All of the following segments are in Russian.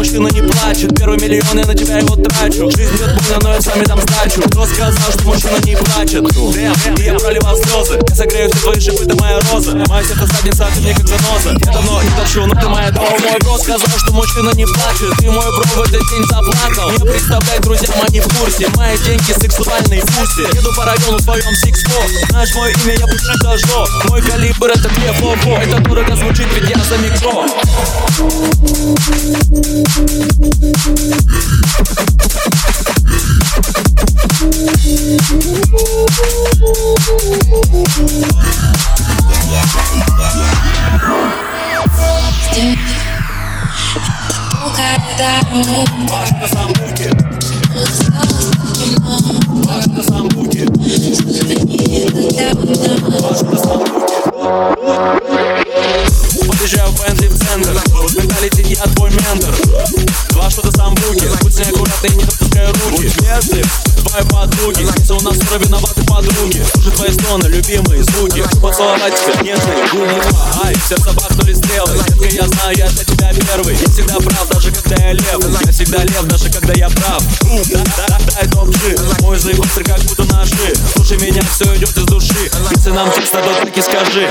мужчина не плачет? Первый миллион я на тебя его трачу. Жизнь бьет больно, но я сами дам сдачу. Кто сказал, что мужчина не плачет? Дэм, и я проливал слезы. Я согрею все твои шипы, ты моя роза. Моя сердце задница, ты мне как заноза Я давно не торчу, но ты моя дом Мой бро сказал, что мужчина не плачет. Ты мой бро в этот день заплакал. Не представляй, друзьям, они в курсе. Мои деньги сексуальные пуси Еду по району в своем сикспо Знаешь мое имя, я больше дожжу Мой калибр это две фо Это дорого звучит, ведь я за микро. Маш на самбуке Маш на самбуке Маш Подъезжаю в Бентли в центр. Вот менталитет я твой ментор. Два что-то самбуки Будь с ней аккуратный, не отпускай руки. Если твои подруги. Если у нас все виноваты подруги. Слушай твои стоны, любимые звуки. Поцеловать тебя нежные губы Ай, в сердце бахнули стрелы. Детка, я знаю, я для тебя первый. Я всегда прав, даже когда я лев. Я всегда лев, даже когда я прав. Да, да, да, Дай топ-джи Мой язык острый, как будто ножи. Слушай меня, все идет из души. Если нам тесно, то так и скажи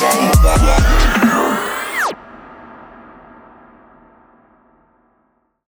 Yeah.